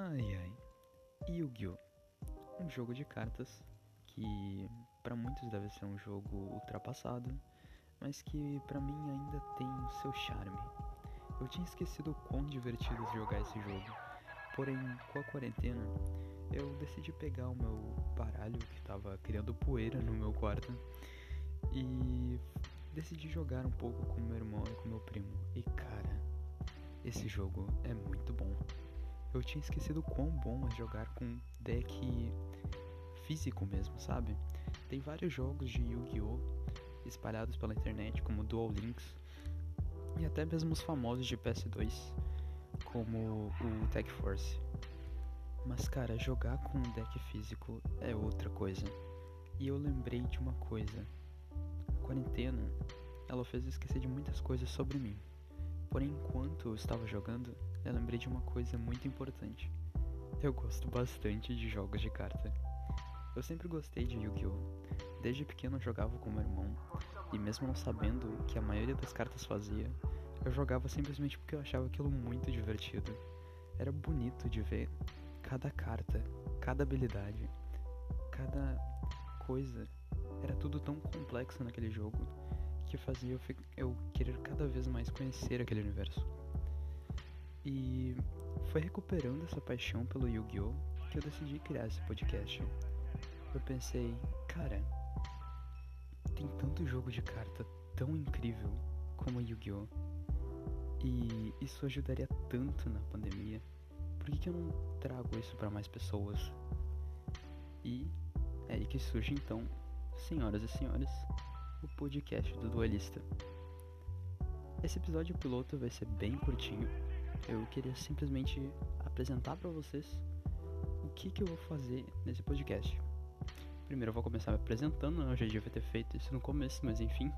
Ai ai. Yu-Gi-Oh! Um jogo de cartas que para muitos deve ser um jogo ultrapassado, mas que para mim ainda tem o seu charme. Eu tinha esquecido o quão divertido jogar esse jogo. Porém, com a quarentena, eu decidi pegar o meu baralho que estava criando poeira no meu quarto e decidi jogar um pouco com meu irmão e com meu primo. E cara, esse jogo é muito bom. Eu tinha esquecido quão bom é jogar com deck físico mesmo, sabe? Tem vários jogos de Yu-Gi-Oh! espalhados pela internet, como Dual Links, e até mesmo os famosos de PS2, como o Tech Force. Mas cara, jogar com um deck físico é outra coisa. E eu lembrei de uma coisa. A quarentena, ela fez eu esquecer de muitas coisas sobre mim. Porém, enquanto eu estava jogando, eu lembrei de uma coisa muito importante. Eu gosto bastante de jogos de carta. Eu sempre gostei de Yu-Gi-Oh! Desde pequeno jogava com meu irmão, e mesmo não sabendo o que a maioria das cartas fazia, eu jogava simplesmente porque eu achava aquilo muito divertido. Era bonito de ver cada carta, cada habilidade, cada coisa. Era tudo tão complexo naquele jogo que fazia eu, eu querer cada vez mais conhecer aquele universo. E foi recuperando essa paixão pelo Yu-Gi-Oh! que eu decidi criar esse podcast. Eu pensei, cara, tem tanto jogo de carta tão incrível como Yu-Gi-Oh! E isso ajudaria tanto na pandemia. Por que, que eu não trago isso para mais pessoas? E é aí que surge então, senhoras e senhores, o podcast do Duelista. Esse episódio piloto vai ser bem curtinho. Eu queria simplesmente apresentar para vocês o que, que eu vou fazer nesse podcast. Primeiro eu vou começar me apresentando, né? eu já devia ter feito isso no começo, mas enfim.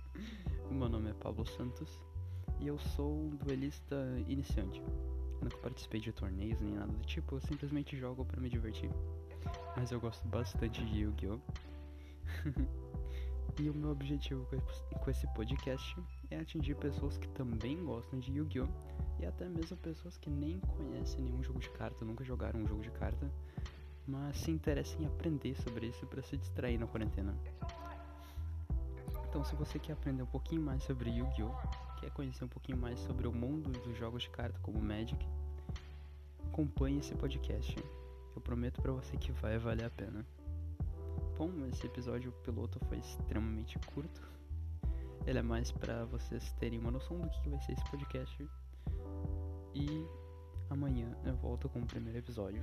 meu nome é Pablo Santos e eu sou um duelista iniciante. Eu nunca participei de torneios nem nada do tipo, eu simplesmente jogo para me divertir. Mas eu gosto bastante de Yu-Gi-Oh! E o meu objetivo com esse podcast é atingir pessoas que também gostam de Yu-Gi-Oh! E até mesmo pessoas que nem conhecem nenhum jogo de carta, nunca jogaram um jogo de carta, mas se interessam em aprender sobre isso para se distrair na quarentena. Então, se você quer aprender um pouquinho mais sobre Yu-Gi-Oh! quer conhecer um pouquinho mais sobre o mundo dos jogos de carta como Magic, acompanhe esse podcast. Eu prometo para você que vai valer a pena. Bom, esse episódio piloto foi extremamente curto. Ele é mais para vocês terem uma noção do que vai ser esse podcast. E amanhã eu volto com o primeiro episódio.